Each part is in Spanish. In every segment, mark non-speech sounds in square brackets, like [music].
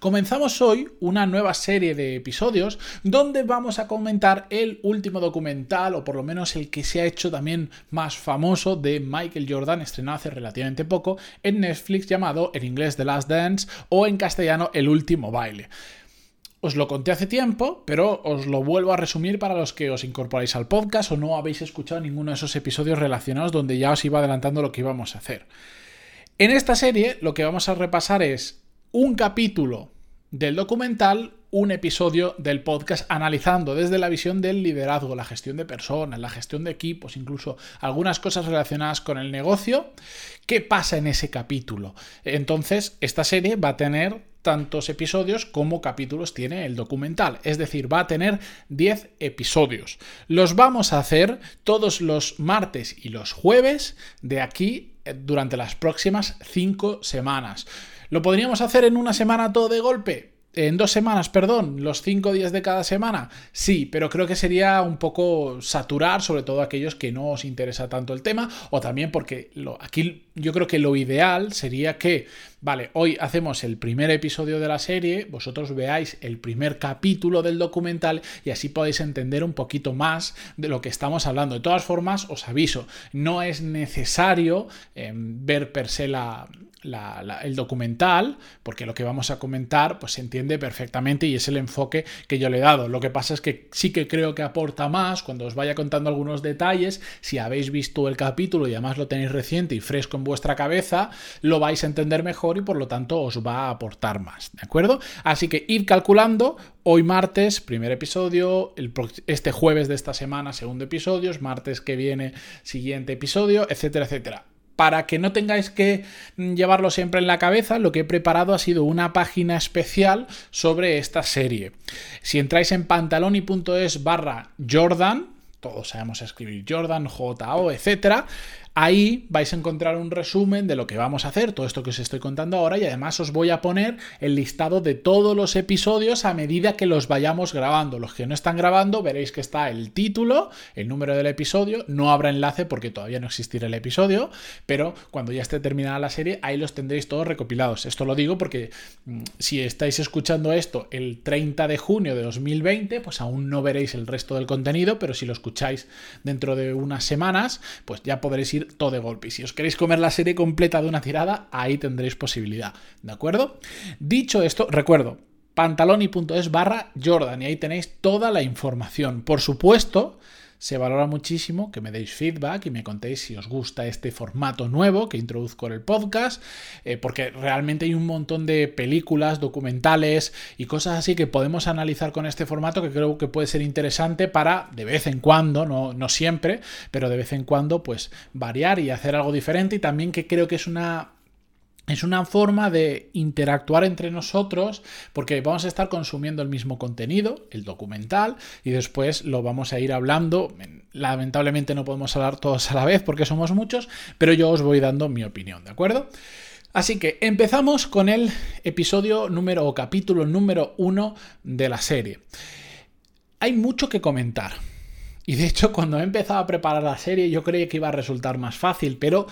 Comenzamos hoy una nueva serie de episodios donde vamos a comentar el último documental, o por lo menos el que se ha hecho también más famoso, de Michael Jordan, estrenado hace relativamente poco en Netflix, llamado en inglés The Last Dance o en castellano El último baile. Os lo conté hace tiempo, pero os lo vuelvo a resumir para los que os incorporáis al podcast o no habéis escuchado ninguno de esos episodios relacionados donde ya os iba adelantando lo que íbamos a hacer. En esta serie lo que vamos a repasar es un capítulo del documental, un episodio del podcast analizando desde la visión del liderazgo, la gestión de personas, la gestión de equipos, incluso algunas cosas relacionadas con el negocio, qué pasa en ese capítulo. Entonces, esta serie va a tener tantos episodios como capítulos tiene el documental. Es decir, va a tener 10 episodios. Los vamos a hacer todos los martes y los jueves de aquí eh, durante las próximas 5 semanas. ¿Lo podríamos hacer en una semana todo de golpe? En dos semanas, perdón, los cinco días de cada semana. Sí, pero creo que sería un poco saturar, sobre todo aquellos que no os interesa tanto el tema, o también porque lo, aquí yo creo que lo ideal sería que, vale, hoy hacemos el primer episodio de la serie, vosotros veáis el primer capítulo del documental y así podéis entender un poquito más de lo que estamos hablando. De todas formas, os aviso, no es necesario em, ver per se el documental, porque lo que vamos a comentar pues se entiende perfectamente y es el enfoque que yo le he dado. Lo que pasa es que sí que creo que aporta más cuando os vaya contando algunos detalles, si habéis visto el capítulo y además lo tenéis reciente y fresco en vuestra cabeza, lo vais a entender mejor y por lo tanto os va a aportar más, ¿de acuerdo? Así que id calculando, hoy martes, primer episodio, este jueves de esta semana, segundo episodio, martes que viene, siguiente episodio, etcétera, etcétera para que no tengáis que mm, llevarlo siempre en la cabeza, lo que he preparado ha sido una página especial sobre esta serie. Si entráis en pantaloni.es barra Jordan, todos sabemos escribir Jordan, J-O, etc. Ahí vais a encontrar un resumen de lo que vamos a hacer, todo esto que os estoy contando ahora, y además os voy a poner el listado de todos los episodios a medida que los vayamos grabando. Los que no están grabando, veréis que está el título, el número del episodio, no habrá enlace porque todavía no existirá el episodio, pero cuando ya esté terminada la serie, ahí los tendréis todos recopilados. Esto lo digo porque mm, si estáis escuchando esto el 30 de junio de 2020, pues aún no veréis el resto del contenido, pero si lo escucháis dentro de unas semanas, pues ya podréis ir todo de golpe. Y si os queréis comer la serie completa de una tirada, ahí tendréis posibilidad. ¿De acuerdo? Dicho esto, recuerdo, pantaloni.es barra Jordan y ahí tenéis toda la información. Por supuesto, se valora muchísimo que me deis feedback y me contéis si os gusta este formato nuevo que introduzco en el podcast, eh, porque realmente hay un montón de películas, documentales y cosas así que podemos analizar con este formato que creo que puede ser interesante para de vez en cuando, no, no siempre, pero de vez en cuando pues variar y hacer algo diferente y también que creo que es una es una forma de interactuar entre nosotros porque vamos a estar consumiendo el mismo contenido, el documental, y después lo vamos a ir hablando. Lamentablemente no podemos hablar todos a la vez porque somos muchos, pero yo os voy dando mi opinión, ¿de acuerdo? Así que empezamos con el episodio número o capítulo número uno de la serie. Hay mucho que comentar. Y de hecho, cuando he empezado a preparar la serie, yo creía que iba a resultar más fácil, pero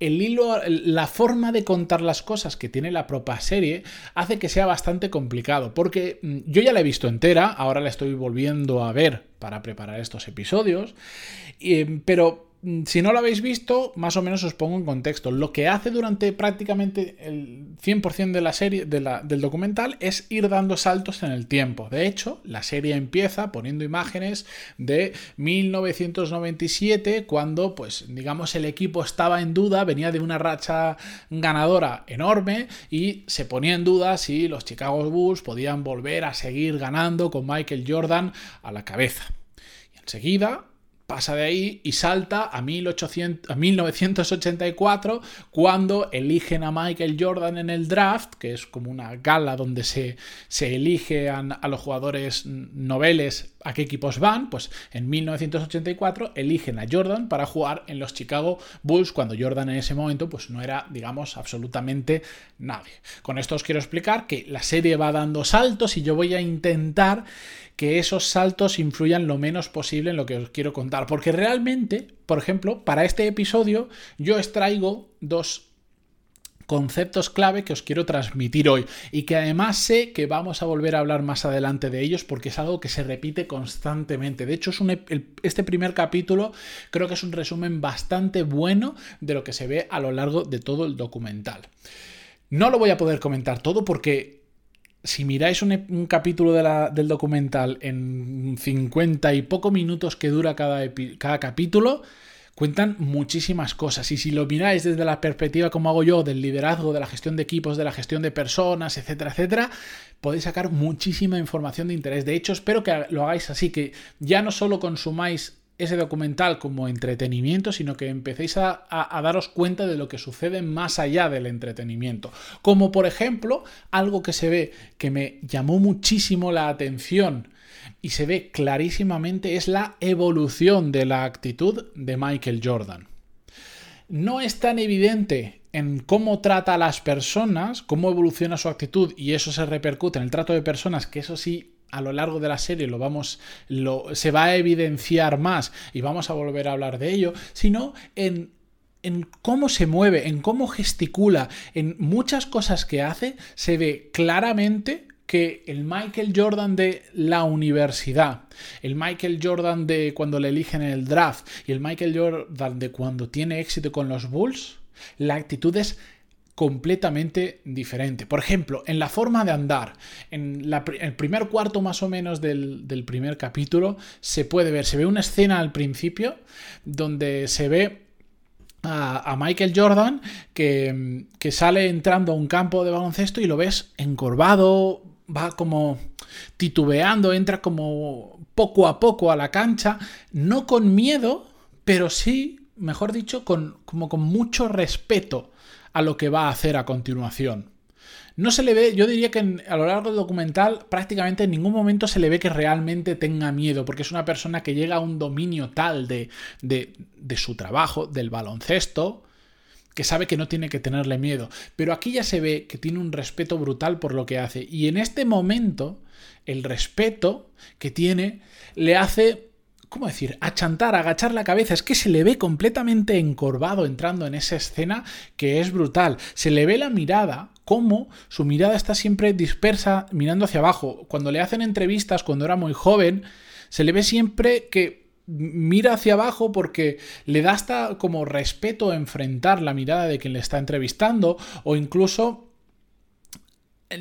el hilo, la forma de contar las cosas que tiene la propia serie hace que sea bastante complicado, porque mm, yo ya la he visto entera, ahora la estoy volviendo a ver para preparar estos episodios, pero Mm, si no lo habéis visto, más o menos os pongo en contexto. Lo que hace durante prácticamente el 100% de la serie, del documental, es ir dando saltos en el tiempo. De hecho, la serie empieza poniendo imágenes de 1997, cuando, pues, digamos, el equipo estaba en duda, venía de una racha ganadora enorme y se ponía en duda si los Chicago Bulls podían volver a seguir ganando con Michael Jordan a la cabeza. Y enseguida pasa de ahí y salta a, 1800, a 1984 cuando eligen a Michael Jordan en el draft, que es como una gala donde se, se eligen a los jugadores noveles a qué equipos van, pues en 1984 eligen a Jordan para jugar en los Chicago Bulls cuando Jordan en ese momento pues no era, digamos, absolutamente nadie. Con esto os quiero explicar que la serie va dando saltos y yo voy a intentar que esos saltos influyan lo menos posible en lo que os quiero contar, porque realmente, por ejemplo, para este episodio yo extraigo dos conceptos clave que os quiero transmitir hoy y que además sé que vamos a volver a hablar más adelante de ellos porque es algo que se repite constantemente. De hecho, es un, este primer capítulo creo que es un resumen bastante bueno de lo que se ve a lo largo de todo el documental. No lo voy a poder comentar todo porque si miráis un, capítulo del documental en 50 y poco minutos que dura cada, cada capítulo, cuentan muchísimas cosas. Y si lo miráis desde la perspectiva, como hago yo, del liderazgo, de la gestión de equipos, de la gestión de personas, etcétera, etcétera, podéis sacar muchísima información de interés. De hecho, espero que lo hagáis así, que ya no solo consumáis ese documental como entretenimiento, sino que empecéis a, a, daros cuenta de lo que sucede más allá del entretenimiento. Como por ejemplo, algo que se ve que me llamó muchísimo la atención y se ve clarísimamente es la evolución de la actitud de Michael Jordan. No es tan evidente en cómo trata a las personas, cómo evoluciona su actitud y eso se repercute en el trato de personas, que eso sí a lo largo de la serie lo vamos lo, se va a evidenciar más y vamos a volver a hablar de ello, sino en en cómo se mueve, en cómo gesticula, en muchas cosas que hace, se ve claramente que el Michael Jordan de la universidad, el Michael Jordan de cuando le eligen en el draft y el Michael Jordan de cuando tiene éxito con los Bulls, la actitud es completamente diferente. Por ejemplo, en la forma de andar, en el primer cuarto más o menos del, primer capítulo, se puede ver, se ve una escena al principio donde se ve a, Michael Jordan que, que, sale entrando a un campo de baloncesto y lo ves encorvado, va como titubeando, entra como poco a poco a la cancha, no con miedo, pero sí, mejor dicho, con, como con mucho respeto a lo que va a hacer a continuación. No se le ve, yo diría que a lo largo del documental prácticamente en ningún momento se le ve que realmente tenga miedo, porque es una persona que llega a un dominio tal de, de, su trabajo, del baloncesto, que sabe que no tiene que tenerle miedo. Pero aquí ya se ve que tiene un respeto brutal por lo que hace. Y en este momento, el respeto que tiene le hace, ¿cómo decir?, achantar, agachar la cabeza. Es que se le ve completamente encorvado entrando en esa escena que es brutal. Se le ve la mirada como su mirada está siempre dispersa mirando hacia abajo. Cuando le hacen entrevistas cuando era muy joven, se le ve siempre que mira hacia abajo porque le da hasta como respeto enfrentar la mirada de quien le está entrevistando o incluso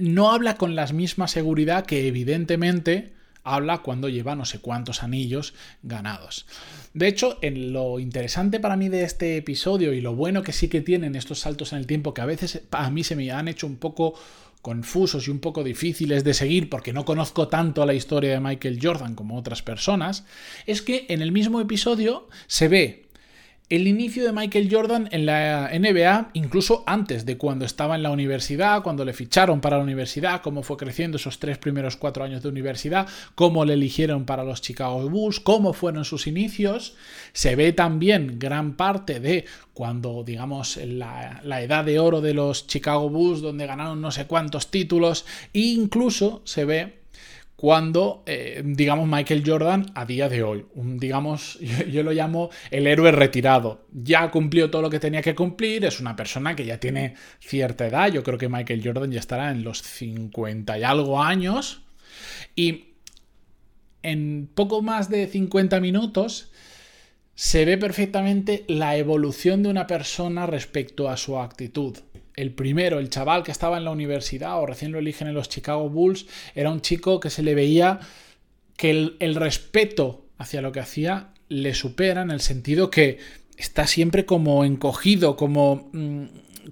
no habla con la misma seguridad que evidentemente habla cuando lleva no sé cuántos anillos ganados. De hecho, en lo interesante para mí de este episodio y lo bueno que sí que tienen estos saltos en el tiempo que a veces a mí se me han hecho un poco confusos y un poco difíciles de seguir porque no conozco tanto la historia de Michael Jordan como otras personas, es que en el mismo episodio se ve el inicio de Michael Jordan en la NBA, incluso antes de cuando estaba en la universidad, cuando le ficharon para la universidad, cómo fue creciendo esos tres primeros cuatro años de universidad, cómo le eligieron para los Chicago Bulls, cómo fueron sus inicios. Se ve también gran parte de cuando, digamos, la, edad de oro de los Chicago Bulls, donde ganaron no sé cuántos títulos, e incluso se ve cuando, eh, digamos, Michael Jordan a día de hoy, digamos, [laughs] yo, lo llamo el héroe retirado. Ya cumplió todo lo que tenía que cumplir, es una persona que ya tiene cierta edad, yo creo que Michael Jordan ya estará en los 50 y algo años, y en poco más de 50 minutos se ve perfectamente la evolución de una persona respecto a su actitud el primero, el chaval que estaba en la universidad o recién lo eligen en los Chicago Bulls, era un chico que se le veía que el, respeto hacia lo que hacía le supera en el sentido que está siempre como encogido, como, mm,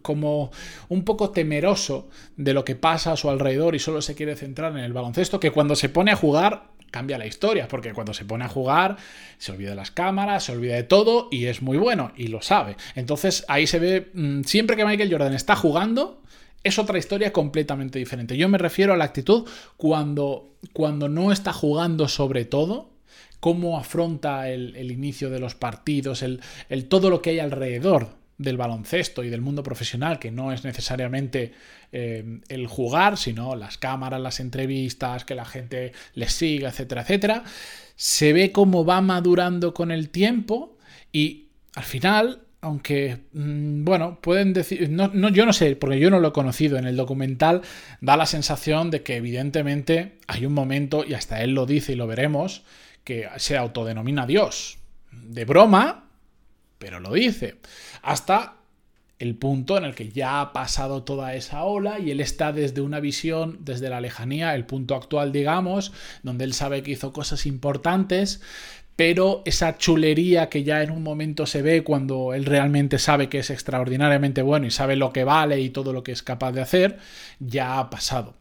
como un poco temeroso de lo que pasa a su alrededor y solo se quiere centrar en el baloncesto, que cuando se pone a jugar cambia la historia, porque cuando se pone a jugar se olvida de las cámaras, se olvida de todo y es muy bueno y lo sabe. Entonces ahí se ve, mm, siempre que Michael Jordan está jugando, es otra historia completamente diferente. Yo me refiero a la actitud cuando, cuando no está jugando sobre todo, cómo afronta el, inicio de los partidos, el, el, todo lo que hay alrededor del baloncesto y del mundo profesional, que no es necesariamente eh, el jugar, sino las cámaras, las entrevistas, que la gente les siga, etcétera, etcétera, se ve cómo va madurando con el tiempo y al final aunque, mm, bueno, pueden decir, no, yo no sé, porque yo no lo he conocido en el documental, da la sensación de que evidentemente hay un momento, y hasta él lo dice y lo veremos, que se autodenomina Dios. De broma, pero lo dice. Hasta el punto en el que ya ha pasado toda esa ola y él está desde una visión, desde la lejanía, el punto actual, digamos, donde él sabe que hizo cosas importantes, pero esa chulería que ya en un momento se ve cuando él realmente sabe que es extraordinariamente bueno y sabe lo que vale y todo lo que es capaz de hacer, ya ha pasado.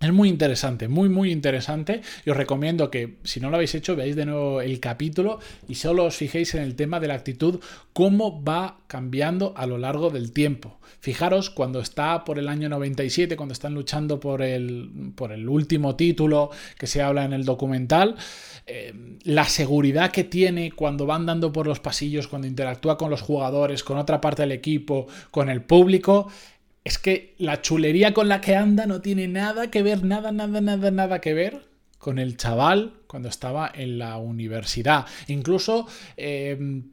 Es muy interesante, muy muy interesante. Y os recomiendo que si no lo habéis hecho, veáis de nuevo el capítulo y solo os fijéis en el tema de la actitud, cómo va cambiando a lo largo del tiempo. Fijaros cuando está por el año 97, cuando están luchando por el, por el último título que se habla en el documental, eh, la seguridad que tiene cuando va andando por los pasillos, cuando interactúa con los jugadores, con otra parte del equipo, con el público, es que la chulería con la que anda no tiene nada que ver, nada, nada, nada, nada que ver con el chaval cuando estaba en la universidad. Incluso, em,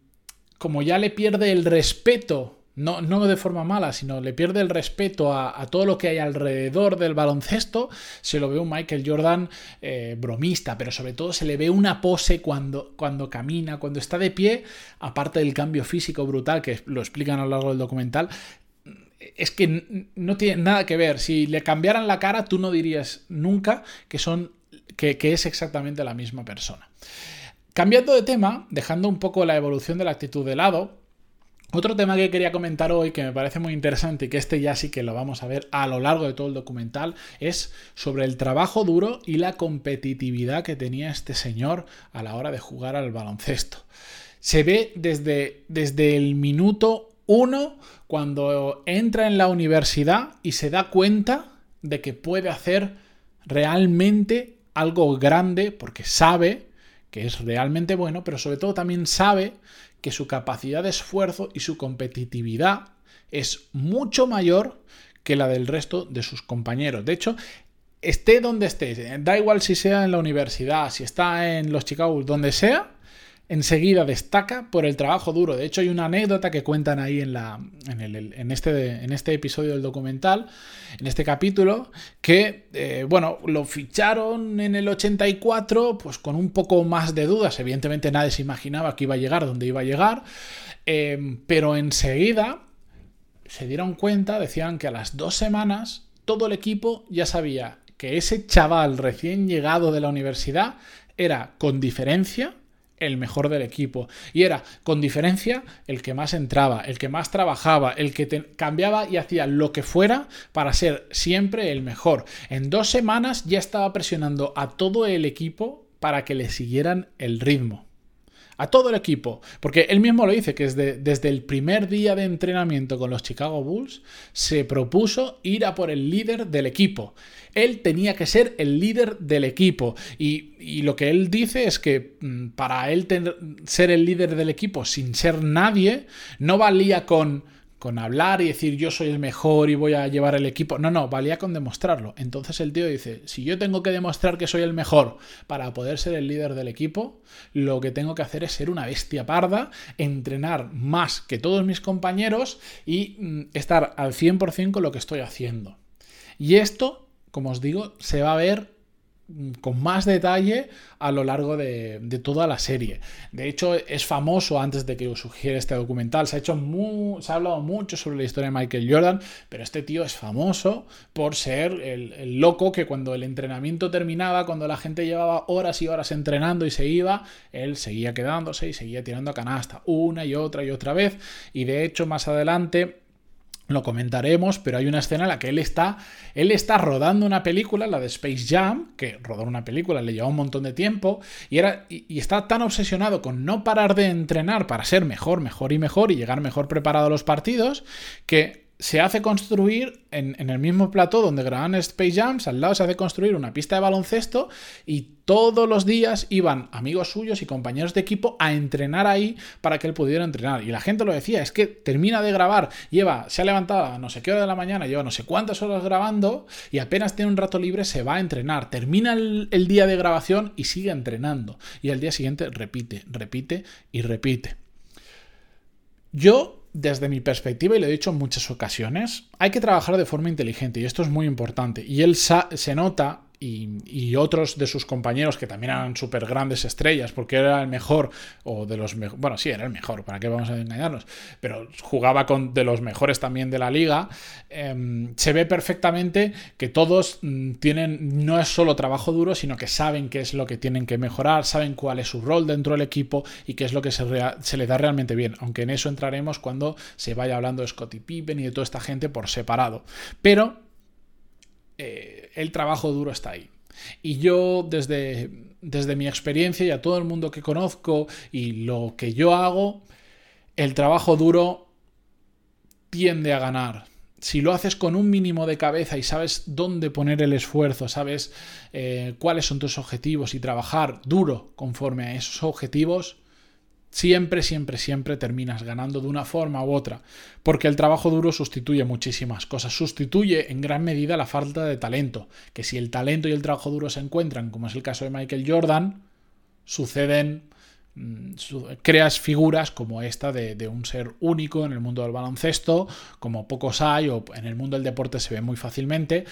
como ya le pierde el respeto, no, no, de forma mala, sino le pierde el respeto a, todo lo que hay alrededor del baloncesto, se lo ve un Michael Jordan eh, bromista, pero sobre todo se le ve una pose cuando, cuando camina, cuando está de pie, aparte del cambio físico brutal que lo explican a lo largo del documental, es que no tiene nada que ver. Si le cambiaran la cara, tú no dirías nunca que son. que, es exactamente la misma persona. Cambiando de tema, dejando un poco la evolución de la actitud de lado, otro tema que quería comentar hoy, que me parece muy interesante y que este ya sí que lo vamos a ver a lo largo de todo el documental, es sobre el trabajo duro y la competitividad que tenía este señor a la hora de jugar al baloncesto. Se ve desde, desde el minuto uno cuando entra en la universidad y se da cuenta de que puede hacer realmente algo grande porque sabe que es realmente bueno, pero sobre todo también sabe que su capacidad de esfuerzo y su competitividad es mucho mayor que la del resto de sus compañeros. De hecho, esté donde esté, da igual si sea en la universidad, si está en los Chicago, donde sea, enseguida destaca por el trabajo duro. De hecho, hay una anécdota que cuentan ahí en, este, este episodio del documental, en este capítulo, que, eh, bueno, lo ficharon en el 84, pues con un poco más de dudas. Evidentemente nadie se imaginaba que iba a llegar donde iba a llegar, eh, pero enseguida se dieron cuenta, decían que a las dos semanas todo el equipo ya sabía que ese chaval recién llegado de la universidad era con diferencia el mejor del equipo. Y era, con diferencia, el que más entraba, el que más trabajaba, el que cambiaba y hacía lo que fuera para ser siempre el mejor. En dos semanas ya estaba presionando a todo el equipo para que le siguieran el ritmo a todo el equipo, porque él mismo lo dice, que desde, desde, el primer día de entrenamiento con los Chicago Bulls se propuso ir a por el líder del equipo. Él tenía que ser el líder del equipo y, y lo que él dice es que mm, para él ser el líder del equipo sin ser nadie, no valía con con hablar y decir yo soy el mejor y voy a llevar el equipo. No, no, valía con demostrarlo. Entonces el tío dice, si yo tengo que demostrar que soy el mejor para poder ser el líder del equipo, lo que tengo que hacer es ser una bestia parda, entrenar más que todos mis compañeros y mm, estar al 100% con lo que estoy haciendo. Y esto, como os digo, se va a ver con más detalle a lo largo de, toda la serie. De hecho, es famoso antes de que os sugiera este documental. Se ha, hecho se ha hablado mucho sobre la historia de Michael Jordan, pero este tío es famoso por ser el, loco que cuando el entrenamiento terminaba, cuando la gente llevaba horas y horas entrenando y se iba, él seguía quedándose y seguía tirando a canasta una y otra y otra vez. Y de hecho, más adelante lo comentaremos, pero hay una escena en la que él está, él está rodando una película, la de Space Jam, que rodar una película le lleva un montón de tiempo, y, era, y, está tan obsesionado con no parar de entrenar para ser mejor, mejor y mejor y llegar mejor preparado a los partidos, que se hace construir en, el mismo plató donde graban Space Jams, al lado se hace construir una pista de baloncesto y todos los días iban amigos suyos y compañeros de equipo a entrenar ahí para que él pudiera entrenar. Y la gente lo decía, es que termina de grabar, lleva, se ha levantado a no sé qué hora de la mañana, lleva no sé cuántas horas grabando y apenas tiene un rato libre se va a entrenar. Termina el, el día de grabación y sigue entrenando. Y al día siguiente repite, repite y repite. Yo desde mi perspectiva, y lo he dicho en muchas ocasiones, hay que trabajar de forma inteligente y esto es muy importante. Y él se nota y, otros de sus compañeros que también eran súper grandes estrellas, porque era el mejor, o de los mejores, bueno, sí, era el mejor, ¿para qué vamos a engañarnos? Pero jugaba con de los mejores también de la liga, em, se ve perfectamente que todos mm, tienen, no es solo trabajo duro, sino que saben qué es lo que tienen que mejorar, saben cuál es su rol dentro del equipo y qué es lo que se, le da realmente bien, aunque en eso entraremos cuando se vaya hablando de Scottie Pippen y de toda esta gente por separado. Pero eh, el trabajo duro está ahí. Y yo desde, desde mi experiencia y a todo el mundo que conozco y lo que yo hago, el trabajo duro tiende a ganar. Si lo haces con un mínimo de cabeza y sabes dónde poner el esfuerzo, sabes eh, cuáles son tus objetivos y trabajar duro conforme a esos objetivos, Siempre, siempre, siempre terminas ganando de una forma u otra, porque el trabajo duro sustituye muchísimas cosas, sustituye en gran medida la falta de talento, que si el talento y el trabajo duro se encuentran, como es el caso de Michael Jordan, suceden, mm, creas figuras como esta de, de un ser único en el mundo del baloncesto, como pocos hay, o en el mundo del deporte se ve muy fácilmente,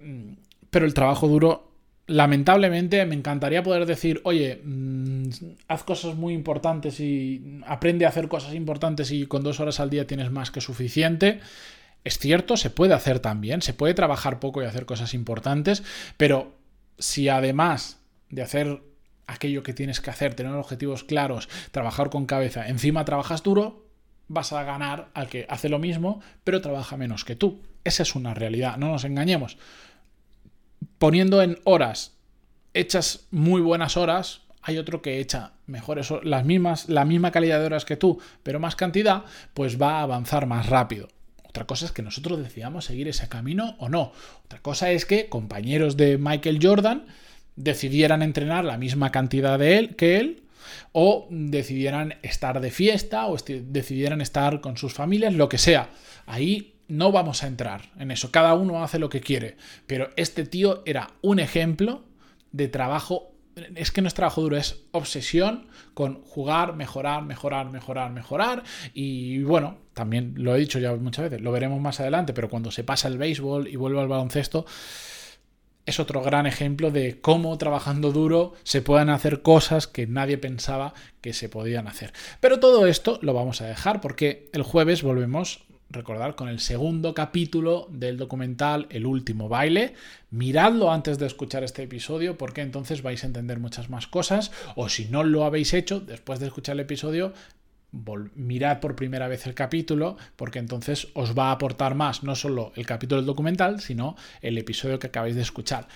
mm, pero el trabajo duro lamentablemente me encantaría poder decir, oye, mm, haz cosas muy importantes y aprende a hacer cosas importantes y con dos horas al día tienes más que suficiente. Es cierto, se puede hacer también, se puede trabajar poco y hacer cosas importantes, pero si además de hacer aquello que tienes que hacer, tener objetivos claros, trabajar con cabeza, encima trabajas duro, vas a ganar al que hace lo mismo, pero trabaja menos que tú. Esa es una realidad, no nos engañemos poniendo en horas, echas muy buenas horas, hay otro que echa mejores las mismas, la misma calidad de horas que tú, pero más cantidad, pues va a avanzar más rápido. Otra cosa es que nosotros decidamos seguir ese camino o no. Otra cosa es que compañeros de Michael Jordan decidieran entrenar la misma cantidad de él que él o decidieran estar de fiesta o decidieran estar con sus familias, lo que sea. Ahí no vamos a entrar en eso, cada uno hace lo que quiere, pero este tío era un ejemplo de trabajo, es que no es trabajo duro, es obsesión con jugar, mejorar, mejorar, mejorar, mejorar, y bueno, también lo he dicho ya muchas veces, lo veremos más adelante, pero cuando se pasa el béisbol y vuelve al baloncesto, es otro gran ejemplo de cómo trabajando duro se pueden hacer cosas que nadie pensaba que se podían hacer. Pero todo esto lo vamos a dejar porque el jueves volvemos recordar, con el segundo capítulo del documental El último baile. Miradlo antes de escuchar este episodio porque entonces vais a entender muchas más cosas. O si no lo habéis hecho, después de escuchar el episodio, mirad por primera vez el capítulo, porque entonces os va a aportar más no solo el capítulo del documental, sino el episodio que acabáis de escuchar.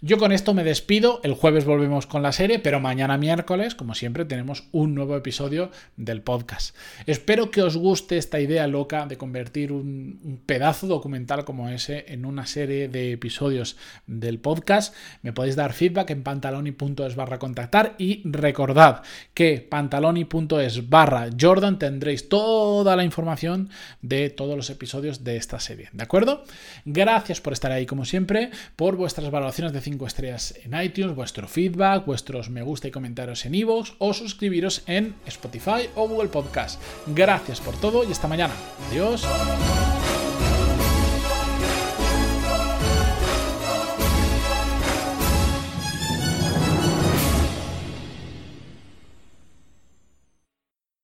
Yo con esto me despido, el jueves volvemos con la serie, pero mañana miércoles, como siempre, tenemos un nuevo episodio del podcast. Espero que os guste esta idea loca de convertir un, pedazo documental como ese en una serie de episodios del podcast. Me podéis dar feedback en pantaloni.es barra contactar y recordad que pantaloni.es barra Jordan tendréis toda la información de todos los episodios de esta serie. ¿De acuerdo? Gracias por estar ahí como siempre, por vuestras valoraciones de 5 estrellas en iTunes, vuestro feedback, vuestros me gusta y comentarios en iVoox o suscribiros en Spotify o Google Podcast. Gracias por todo y hasta mañana. Adiós.